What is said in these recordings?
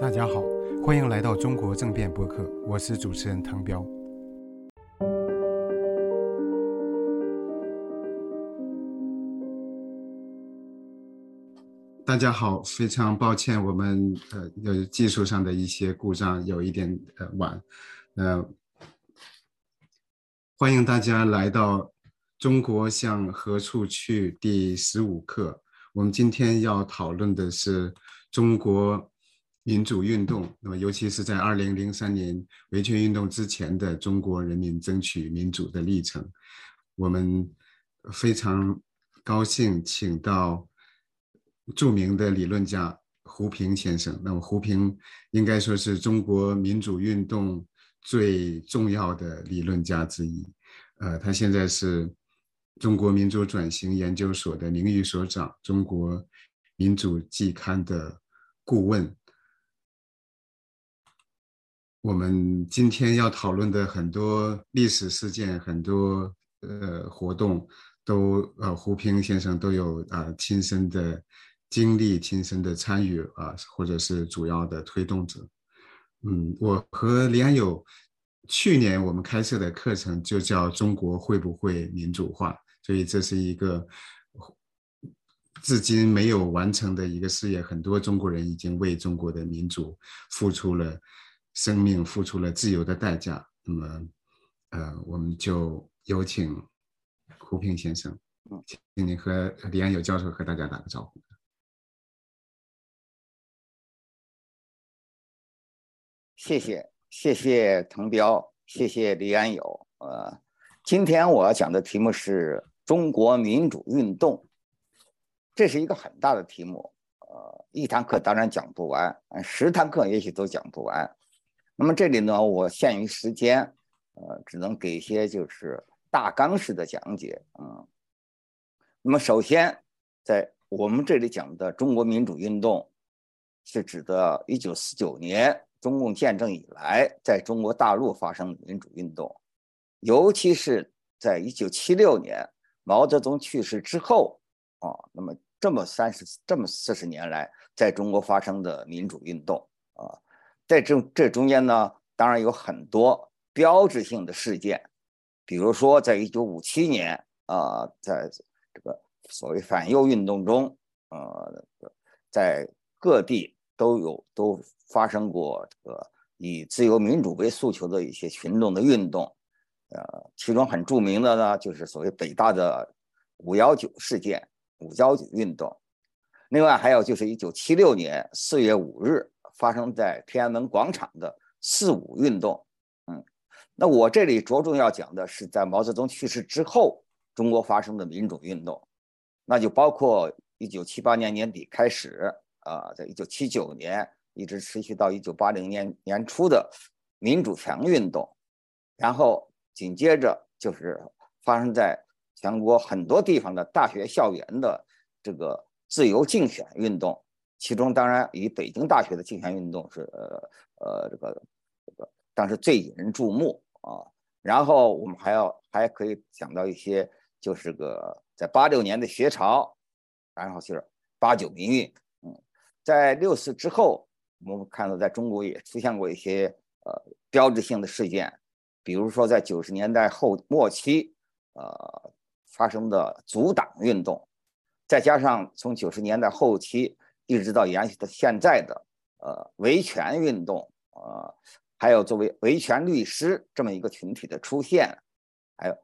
大家好，欢迎来到中国政变播客，我是主持人唐彪。大家好，非常抱歉，我们呃有技术上的一些故障，有一点呃晚，呃，欢迎大家来到《中国向何处去》第十五课。我们今天要讨论的是中国民主运动，那么尤其是在二零零三年维权运动之前的中国人民争取民主的历程。我们非常高兴请到。著名的理论家胡平先生，那么胡平应该说是中国民主运动最重要的理论家之一。呃，他现在是中国民主转型研究所的名誉所长，中国民主季刊的顾问。我们今天要讨论的很多历史事件，很多呃活动，都呃胡平先生都有啊亲身的。经历亲身的参与啊，或者是主要的推动者。嗯，我和李安友去年我们开设的课程就叫“中国会不会民主化”，所以这是一个至今没有完成的一个事业。很多中国人已经为中国的民主付出了生命，付出了自由的代价。那么，呃，我们就有请胡平先生，请你和李安友教授和大家打个招呼。谢谢谢谢滕彪，谢谢李安友。呃，今天我要讲的题目是中国民主运动，这是一个很大的题目。呃，一堂课当然讲不完，十堂课也许都讲不完。那么这里呢，我限于时间，呃，只能给一些就是大纲式的讲解。嗯，那么首先，在我们这里讲的中国民主运动，是指的1949年。中共建政以来，在中国大陆发生的民主运动，尤其是在一九七六年毛泽东去世之后，啊，那么这么三十这么四十年来，在中国发生的民主运动，在这这中间呢，当然有很多标志性的事件，比如说在一九五七年啊，在这个所谓反右运动中，呃，在各地都有都。发生过这个以自由民主为诉求的一些群众的运动，呃，其中很著名的呢，就是所谓北大的五幺九事件、五幺九运动。另外还有就是一九七六年四月五日发生在天安门广场的四五运动。嗯，那我这里着重要讲的是在毛泽东去世之后中国发生的民主运动，那就包括一九七八年年底开始啊，在一九七九年。一直持续到一九八零年年初的民主墙运动，然后紧接着就是发生在全国很多地方的大学校园的这个自由竞选运动，其中当然以北京大学的竞选运动是呃呃这个这个当时最引人注目啊。然后我们还要还可以讲到一些就是个在八六年的学潮，然后就是八九民运，嗯，在六四之后。我们看到，在中国也出现过一些呃标志性的事件，比如说在九十年代后末期，呃发生的阻党运动，再加上从九十年代后期一直到延续到现在的呃维权运动，呃，还有作为维权律师这么一个群体的出现，还有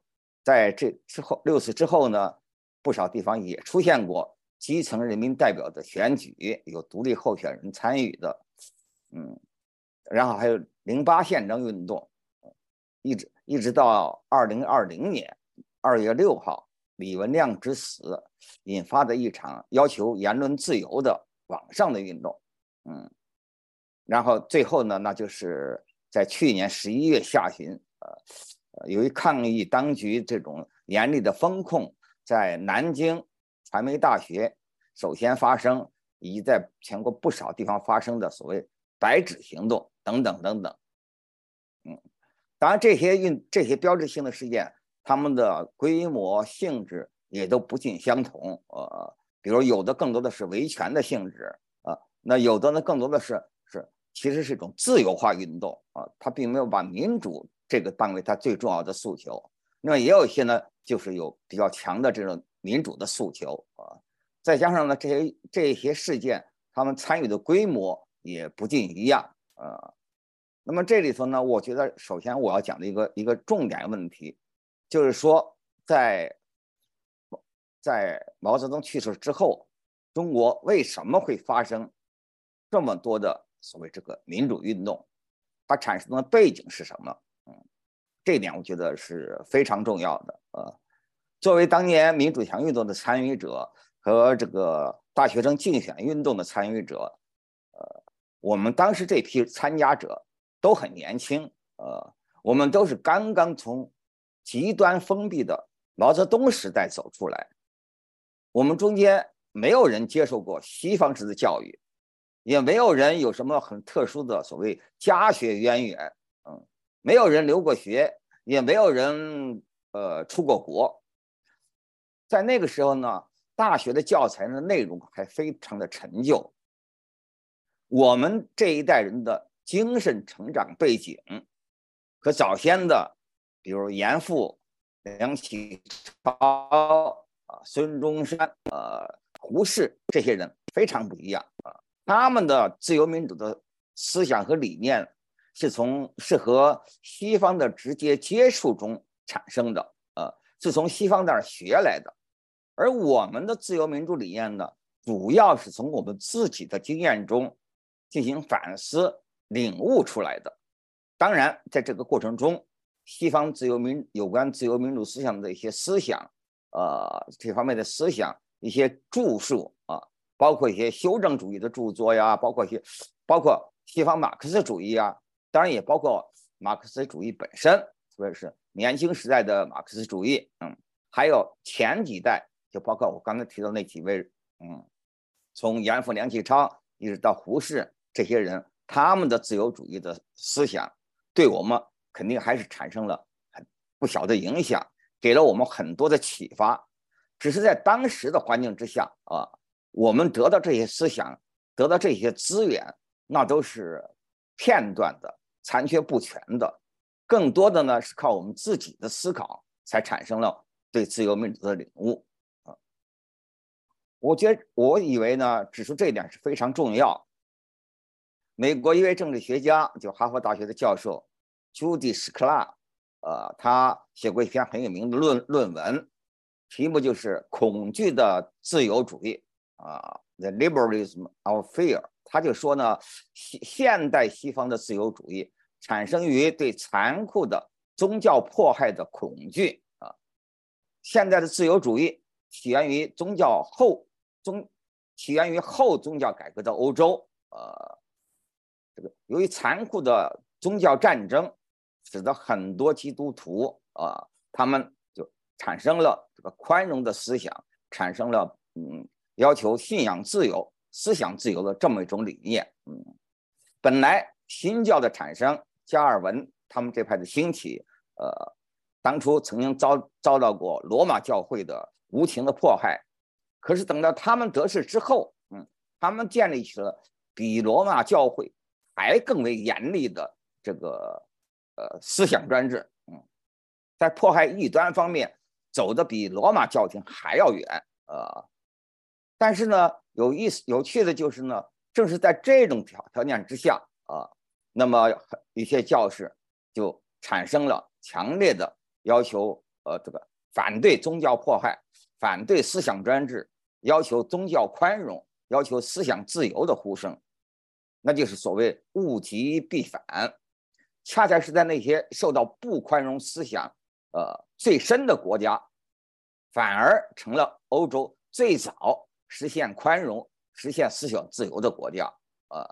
在这之后六次之后呢，不少地方也出现过基层人民代表的选举，有独立候选人参与的。嗯，然后还有零八宪章运动，一直一直到二零二零年二月六号李文亮之死引发的一场要求言论自由的网上的运动，嗯，然后最后呢，那就是在去年十一月下旬，呃，由于抗议当局这种严厉的风控，在南京传媒大学首先发生，以及在全国不少地方发生的所谓。白纸行动等等等等，嗯，当然这些运这些标志性的事件，他们的规模性质也都不尽相同。呃，比如有的更多的是维权的性质，啊，那有的呢，更多的是是其实是一种自由化运动啊，它并没有把民主这个当为它最重要的诉求。那么也有一些呢，就是有比较强的这种民主的诉求啊。再加上呢，这些这些事件，他们参与的规模也不尽一样啊。那么这里头呢，我觉得首先我要讲的一个一个重点问题，就是说在在毛泽东去世之后，中国为什么会发生这么多的所谓这个民主运动？它产生的背景是什么？嗯，这一点我觉得是非常重要的。呃，作为当年民主强运动的参与者和这个大学生竞选运动的参与者，呃，我们当时这批参加者。都很年轻，呃，我们都是刚刚从极端封闭的毛泽东时代走出来，我们中间没有人接受过西方式的教育，也没有人有什么很特殊的所谓家学渊源，嗯，没有人留过学，也没有人呃出过国，在那个时候呢，大学的教材的内容还非常的陈旧，我们这一代人的。精神成长背景和早先的，比如严复、梁启超啊、孙中山、呃、胡适这些人非常不一样啊。他们的自由民主的思想和理念是从是和西方的直接接触中产生的，呃，是从西方那儿学来的。而我们的自由民主理念呢，主要是从我们自己的经验中进行反思。领悟出来的，当然，在这个过程中，西方自由民有关自由民主思想的一些思想，呃，这方面的思想，一些著述啊，包括一些修正主义的著作呀，包括一些，包括西方马克思主义啊，当然也包括马克思主义本身，特别是年轻时代的马克思主义，嗯，还有前几代，就包括我刚才提到那几位，嗯，从严复、梁启超一直到胡适这些人。他们的自由主义的思想，对我们肯定还是产生了很不小的影响，给了我们很多的启发。只是在当时的环境之下啊，我们得到这些思想，得到这些资源，那都是片段的、残缺不全的。更多的呢，是靠我们自己的思考，才产生了对自由民主的领悟啊。我觉，我以为呢，指出这一点是非常重要。美国一位政治学家，就哈佛大学的教授，Judy s c l a 呃，他写过一篇很有名的论论文，题目就是《恐惧的自由主义》啊，《The Liberalism of Fear》。他就说呢，现现代西方的自由主义产生于对残酷的宗教迫害的恐惧啊。现在的自由主义起源于宗教后宗，起源于后宗教改革的欧洲，呃。这个由于残酷的宗教战争，使得很多基督徒啊，他们就产生了这个宽容的思想，产生了嗯要求信仰自由、思想自由的这么一种理念。嗯，本来新教的产生，加尔文他们这派的兴起，呃，当初曾经遭遭到过罗马教会的无情的迫害，可是等到他们得势之后，嗯，他们建立起了比罗马教会。还更为严厉的这个呃思想专制，嗯，在迫害异端方面走的比罗马教廷还要远，呃，但是呢，有意思有趣的就是呢，正是在这种条条件之下啊，那么一些教士就产生了强烈的要求，呃，这个反对宗教迫害，反对思想专制，要求宗教宽容，要求思想自由的呼声。那就是所谓物极必反，恰恰是在那些受到不宽容思想呃最深的国家，反而成了欧洲最早实现宽容、实现思想自由的国家。呃，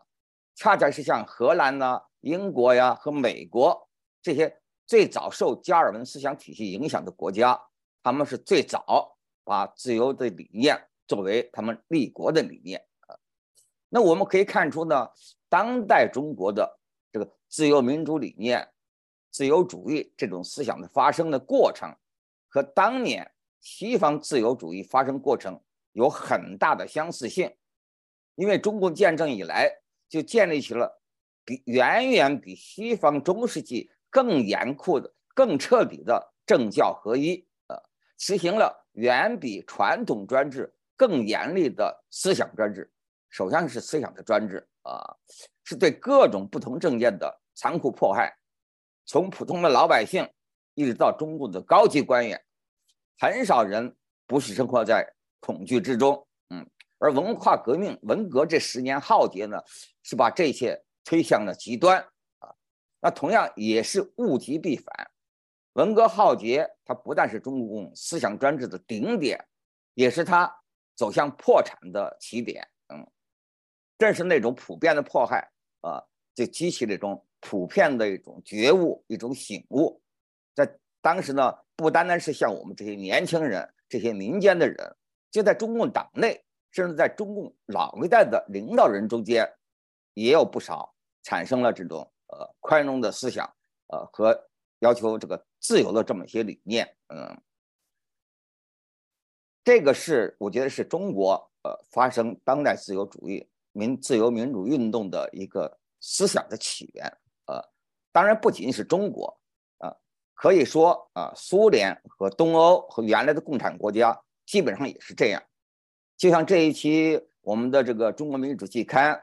恰恰是像荷兰呐、英国呀和美国这些最早受加尔文思想体系影响的国家，他们是最早把自由的理念作为他们立国的理念。那我们可以看出呢，当代中国的这个自由民主理念、自由主义这种思想的发生的过程，和当年西方自由主义发生过程有很大的相似性。因为中共建政以来就建立起了比远远比西方中世纪更严酷的、更彻底的政教合一，呃，实行了远比传统专制更严厉的思想专制。首先是思想的专制啊，是对各种不同政见的残酷迫害，从普通的老百姓一直到中共的高级官员，很少人不是生活在恐惧之中。嗯，而文化革命、文革这十年浩劫呢，是把这些推向了极端啊。那同样也是物极必反，文革浩劫它不但是中共思想专制的顶点，也是它走向破产的起点。嗯。正是那种普遍的迫害啊，就激起了一种普遍的一种觉悟、一种醒悟。在当时呢，不单单是像我们这些年轻人、这些民间的人，就在中共党内，甚至在中共老一代的领导人中间，也有不少产生了这种呃宽容的思想，呃和要求这个自由的这么一些理念。嗯，这个是我觉得是中国呃发生当代自由主义。民自由民主运动的一个思想的起源，呃，当然不仅是中国，啊，可以说啊，苏联和东欧和原来的共产国家基本上也是这样。就像这一期我们的这个《中国民主季刊》，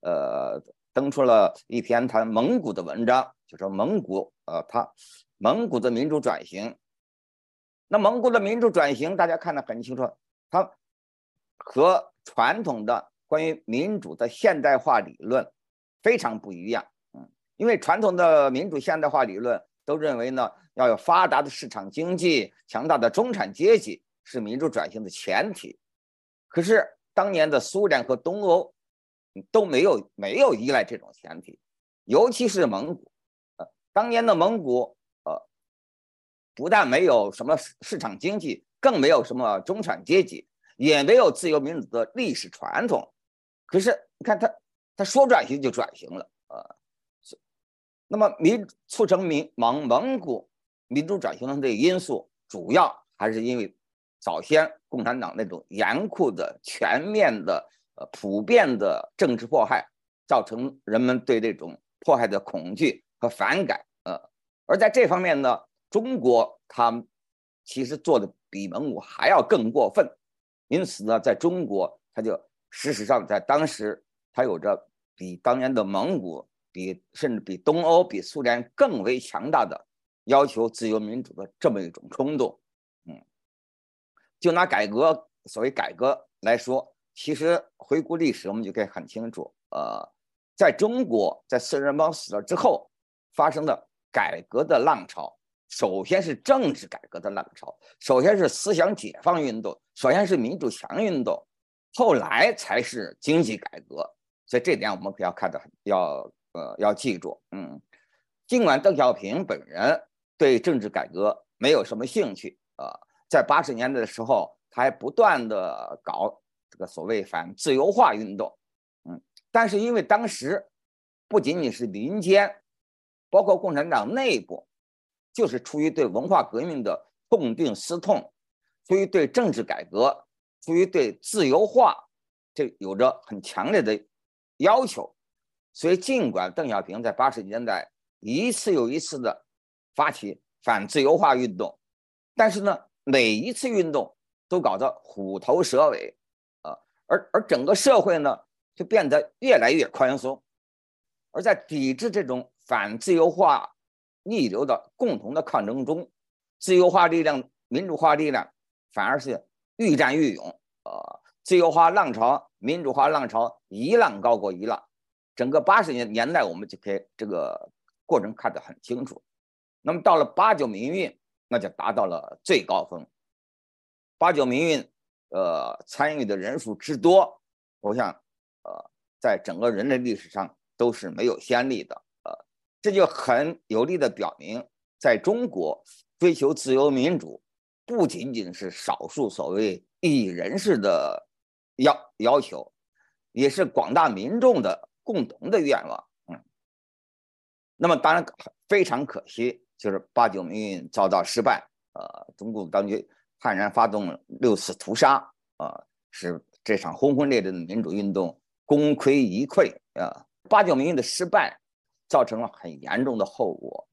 呃，登出了一篇谈蒙古的文章，就说蒙古，呃，它蒙古的民主转型。那蒙古的民主转型，大家看得很清楚，它和传统的。关于民主的现代化理论非常不一样，嗯，因为传统的民主现代化理论都认为呢，要有发达的市场经济、强大的中产阶级是民主转型的前提。可是当年的苏联和东欧都没有没有依赖这种前提，尤其是蒙古，呃，当年的蒙古，呃，不但没有什么市场经济，更没有什么中产阶级，也没有自由民主的历史传统。可是你看他，他说转型就转型了啊，那么民促成民蒙蒙古民主转型的这个因素，主要还是因为早先共产党那种严酷的、全面的、呃普遍的政治迫害，造成人们对这种迫害的恐惧和反感。呃，而在这方面呢，中国他其实做的比蒙古还要更过分，因此呢，在中国他就。事实上，在当时，它有着比当年的蒙古、比甚至比东欧、比苏联更为强大的要求自由民主的这么一种冲动。嗯，就拿改革所谓改革来说，其实回顾历史，我们就可以很清楚。呃，在中国，在四人帮死了之后，发生的改革的浪潮，首先是政治改革的浪潮，首先是思想解放运动，首先是民主强运动。后来才是经济改革，所以这点我们可要看得很要呃要记住。嗯，尽管邓小平本人对政治改革没有什么兴趣啊，在八十年代的时候，他还不断的搞这个所谓反自由化运动。嗯，但是因为当时不仅仅是民间，包括共产党内部，就是出于对文化革命的痛定思痛，出于对政治改革。出于对自由化这有着很强烈的要求，所以尽管邓小平在八十年代一次又一次的发起反自由化运动，但是呢，每一次运动都搞得虎头蛇尾，啊，而而整个社会呢就变得越来越宽松，而在抵制这种反自由化逆流的共同的抗争中，自由化力量、民主化力量反而是。愈战愈勇，呃，自由化浪潮、民主化浪潮一浪高过一浪，整个八十年年代我们就可以这个过程看得很清楚。那么到了八九民运，那就达到了最高峰。八九民运，呃，参与的人数之多，我想，呃，在整个人类历史上都是没有先例的，呃，这就很有力的表明，在中国追求自由民主。不仅仅是少数所谓异议人士的要要求，也是广大民众的共同的愿望。嗯，那么当然非常可惜，就是八九民运遭到失败，呃，中共当局悍然发动六次屠杀，呃，使这场轰轰烈烈的民主运动功亏一篑啊！八九民运的失败，造成了很严重的后果，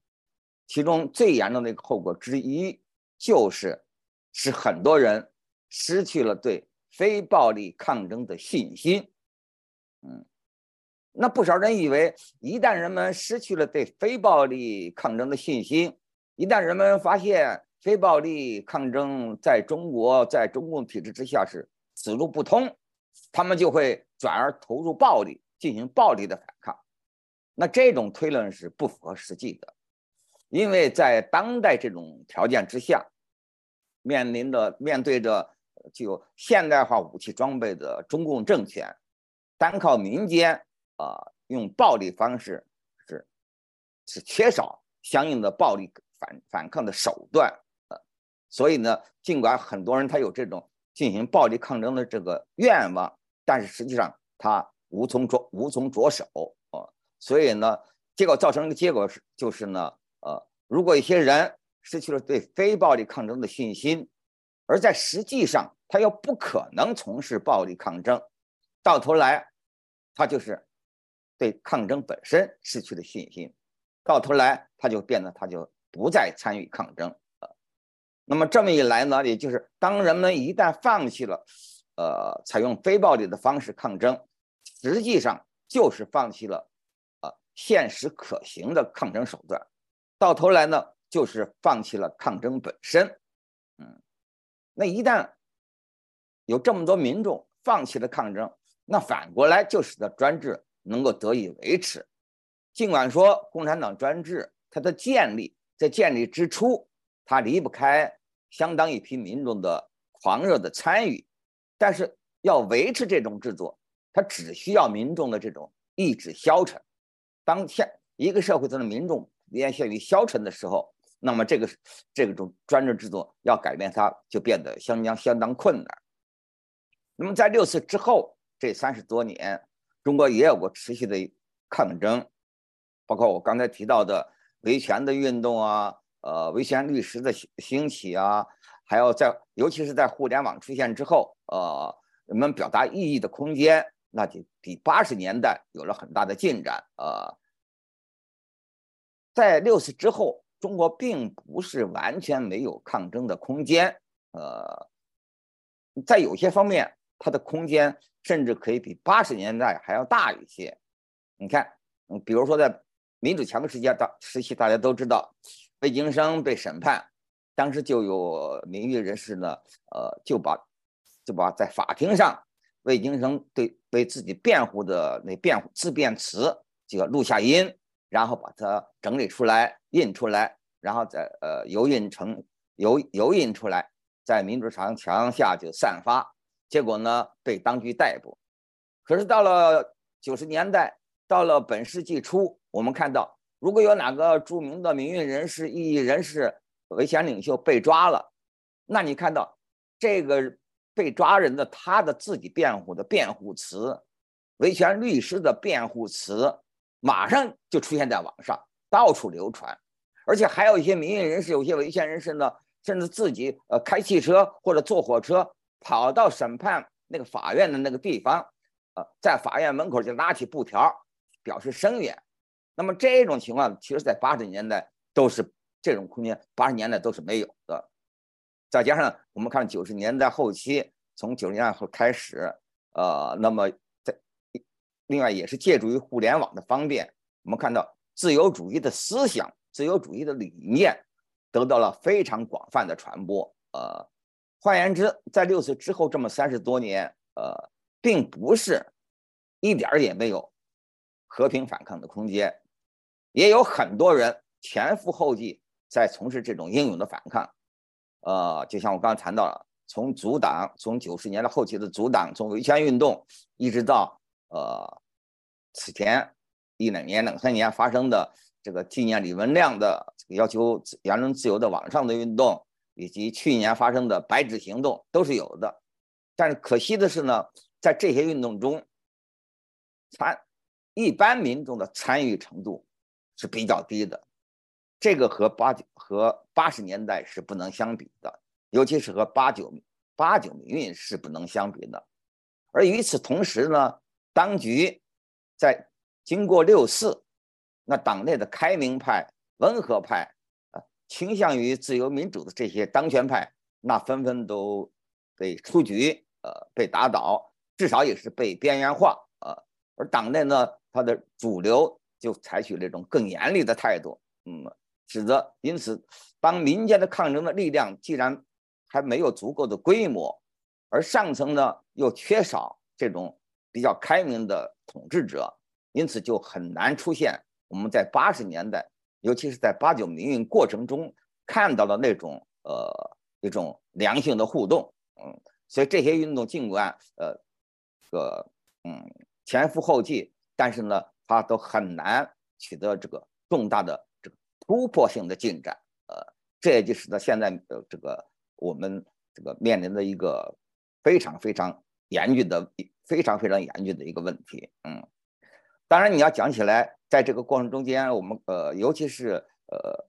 其中最严重的一个后果之一，就是使很多人失去了对非暴力抗争的信心。嗯，那不少人以为，一旦人们失去了对非暴力抗争的信心，一旦人们发现非暴力抗争在中国在中共体制之下是此路不通，他们就会转而投入暴力，进行暴力的反抗。那这种推论是不符合实际的，因为在当代这种条件之下，面临着面对着具有现代化武器装备的中共政权，单靠民间啊用暴力方式是是缺少相应的暴力反反抗的手段啊，所以呢，尽管很多人他有这种进行暴力抗争的这个愿望，但是实际上他无从着无从着手。所以呢，结果造成的结果是，就是呢，呃，如果一些人失去了对非暴力抗争的信心，而在实际上他又不可能从事暴力抗争，到头来，他就是对抗争本身失去了信心，到头来他就变得他就不再参与抗争呃，那么这么一来呢，也就是当人们一旦放弃了，呃，采用非暴力的方式抗争，实际上就是放弃了。现实可行的抗争手段，到头来呢，就是放弃了抗争本身。嗯，那一旦有这么多民众放弃了抗争，那反过来就使得专制能够得以维持。尽管说共产党专制它的建立在建立之初，它离不开相当一批民众的狂热的参与，但是要维持这种制作，它只需要民众的这种意志消沉。当下一个社会中的民众连陷于消沉的时候，那么这个这种专制制度要改变它，就变得相当相当困难。那么在六四之后这三十多年，中国也有过持续的抗争，包括我刚才提到的维权的运动啊，呃，维权律师的兴起啊，还有在尤其是在互联网出现之后，呃，人们表达异议的空间。那就比八十年代有了很大的进展呃，在六四之后，中国并不是完全没有抗争的空间，呃，在有些方面，它的空间甚至可以比八十年代还要大一些。你看，嗯，比如说在民主强的时期大时期，大家都知道，魏京生被审判，当时就有名誉人士呢，呃，就把就把在法庭上。魏京生对为自己辩护的那辩护自辩词，就要录下音，然后把它整理出来，印出来，然后再呃油印成油油印出来，在民主墙墙下就散发，结果呢被当局逮捕。可是到了九十年代，到了本世纪初，我们看到，如果有哪个著名的民运人士、异议人士、维权领袖被抓了，那你看到这个。被抓人的他的自己辩护的辩护词，维权律师的辩护词，马上就出现在网上，到处流传，而且还有一些民运人士，有些维权人士呢，甚至自己呃开汽车或者坐火车跑到审判那个法院的那个地方，呃，在法院门口就拉起布条表示声援。那么这种情况，其实在八十年代都是这种空间，八十年代都是没有的。再加上我们看九十年代后期，从九十年代后开始，呃，那么在另外也是借助于互联网的方便，我们看到自由主义的思想、自由主义的理念得到了非常广泛的传播。呃，换言之，在六四之后这么三十多年，呃，并不是一点儿也没有和平反抗的空间，也有很多人前赴后继在从事这种英勇的反抗。呃，就像我刚才谈到了，从阻挡，从九十年代后期的阻挡，从维权运动，一直到呃此前一两年、两三年发生的这个纪念李文亮的要求言论自由的网上的运动，以及去年发生的白纸行动，都是有的。但是可惜的是呢，在这些运动中，参一般民众的参与程度是比较低的。这个和八九和八十年代是不能相比的，尤其是和八九八九民运是不能相比的。而与此同时呢，当局在经过六四，那党内的开明派、温和派啊，倾向于自由民主的这些当权派，那纷纷都被出局，呃，被打倒，至少也是被边缘化啊。而党内呢，它的主流就采取这种更严厉的态度，嗯，使得因此，当民间的抗争的力量既然还没有足够的规模，而上层呢又缺少这种比较开明的统治者，因此就很难出现我们在八十年代，尤其是在八九民运过程中看到的那种呃一种良性的互动，嗯，所以这些运动尽管呃这个嗯前赴后继，但是呢，它都很难取得这个重大的这个突破性的进展，呃，这也就使得现在呃这个我们这个面临的一个。非常非常严峻的，非常非常严峻的一个问题。嗯，当然你要讲起来，在这个过程中间，我们呃，尤其是呃，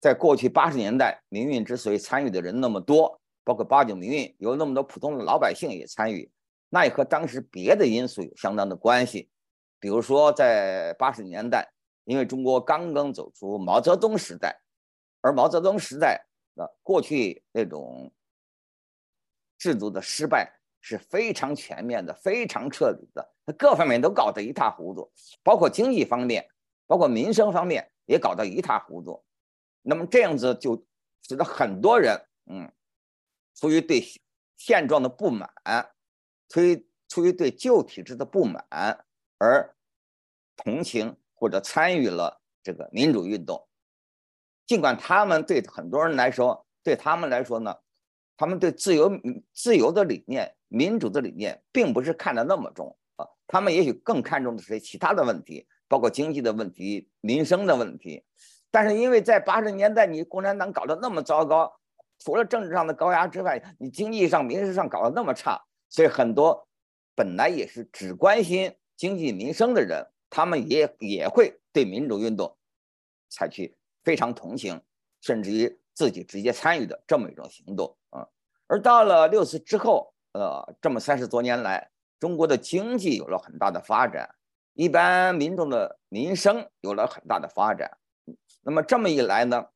在过去八十年代，民运之所以参与的人那么多，包括八九民运有那么多普通的老百姓也参与，那也和当时别的因素有相当的关系。比如说，在八十年代，因为中国刚刚走出毛泽东时代，而毛泽东时代的，过去那种。制度的失败是非常全面的、非常彻底的，各方面都搞得一塌糊涂，包括经济方面、包括民生方面也搞得一塌糊涂。那么这样子就使得很多人，嗯，出于对现状的不满，出于出于对旧体制的不满而同情或者参与了这个民主运动。尽管他们对很多人来说，对他们来说呢。他们对自由、自由的理念、民主的理念，并不是看得那么重。他们也许更看重的是其他的问题，包括经济的问题、民生的问题。但是，因为在八十年代，你共产党搞得那么糟糕，除了政治上的高压之外，你经济上、民生上搞得那么差，所以很多本来也是只关心经济民生的人，他们也也会对民主运动采取非常同情，甚至于自己直接参与的这么一种行动。而到了六四之后，呃，这么三十多年来，中国的经济有了很大的发展，一般民众的民生有了很大的发展。那么这么一来呢，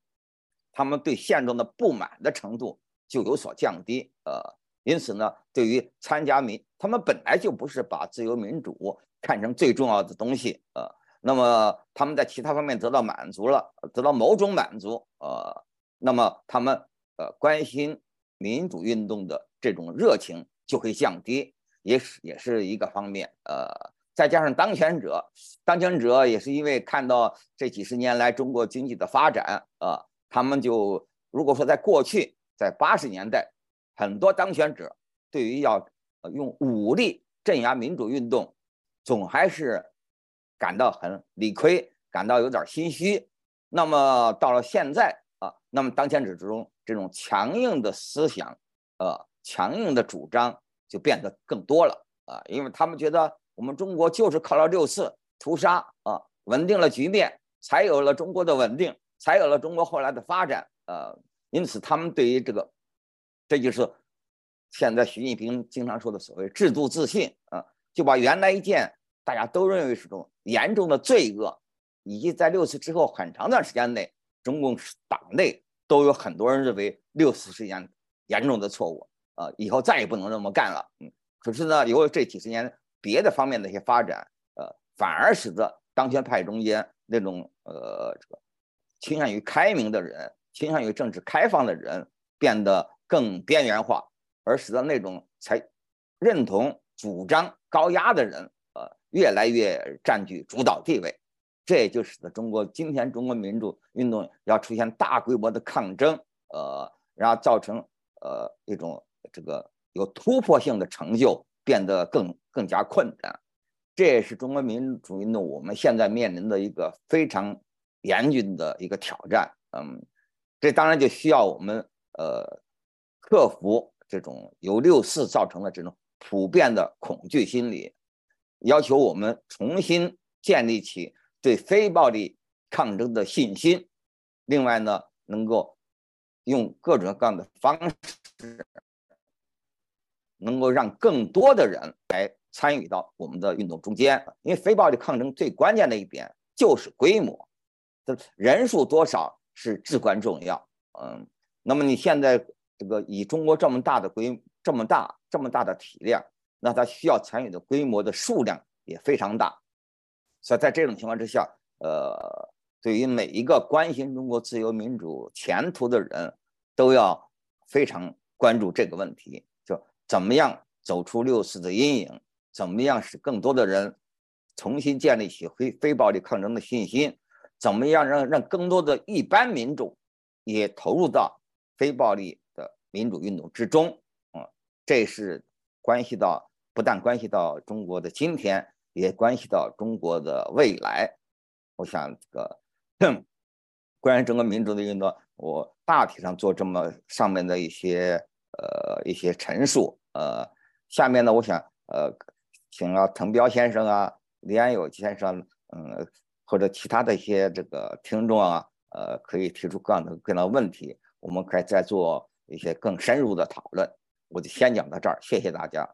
他们对现状的不满的程度就有所降低。呃，因此呢，对于参加民，他们本来就不是把自由民主看成最重要的东西。呃，那么他们在其他方面得到满足了，得到某种满足。呃，那么他们呃关心。民主运动的这种热情就会降低，也是也是一个方面。呃，再加上当权者，当权者也是因为看到这几十年来中国经济的发展，啊，他们就如果说在过去，在八十年代，很多当权者对于要用武力镇压民主运动，总还是感到很理亏，感到有点心虚。那么到了现在啊，那么当权者之中。这种强硬的思想，呃，强硬的主张就变得更多了啊，因为他们觉得我们中国就是靠了六次屠杀啊，稳定了局面，才有了中国的稳定，才有了中国后来的发展，呃，因此他们对于这个，这就是现在习近平经常说的所谓制度自信啊，就把原来一件大家都认为是种严重的罪恶，以及在六次之后很长段时间内，中共党内。都有很多人认为六次是件严重的错误啊，以后再也不能这么干了。嗯，可是呢，由于这几十年别的方面的一些发展，呃，反而使得当权派中间那种呃这个倾向于开明的人、倾向于政治开放的人变得更边缘化，而使得那种才认同主张高压的人，呃，越来越占据主导地位。这也就使得中国今天中国民主运动要出现大规模的抗争，呃，然后造成呃一种这个有突破性的成就变得更更加困难。这也是中国民主运动我们现在面临的一个非常严峻的一个挑战。嗯，这当然就需要我们呃克服这种由六四造成的这种普遍的恐惧心理，要求我们重新建立起。对非暴力抗争的信心，另外呢，能够用各种各样的方式，能够让更多的人来参与到我们的运动中间。因为非暴力抗争最关键的一点就是规模，人数多少是至关重要。嗯，那么你现在这个以中国这么大的规这么大这么大的体量，那它需要参与的规模的数量也非常大。所以在这种情况之下，呃，对于每一个关心中国自由民主前途的人，都要非常关注这个问题，怎么样走出六四的阴影，怎么样使更多的人重新建立起非非暴力抗争的信心，怎么样让让更多的一般民众也投入到非暴力的民主运动之中，嗯，这是关系到不但关系到中国的今天。也关系到中国的未来，我想这个 关于整个民主的运动，我大体上做这么上面的一些呃一些陈述，呃，下面呢，我想呃，请啊滕彪先生啊、李安友先生，嗯，或者其他的一些这个听众啊，呃，可以提出各样的各样的问题，我们可以再做一些更深入的讨论。我就先讲到这儿，谢谢大家。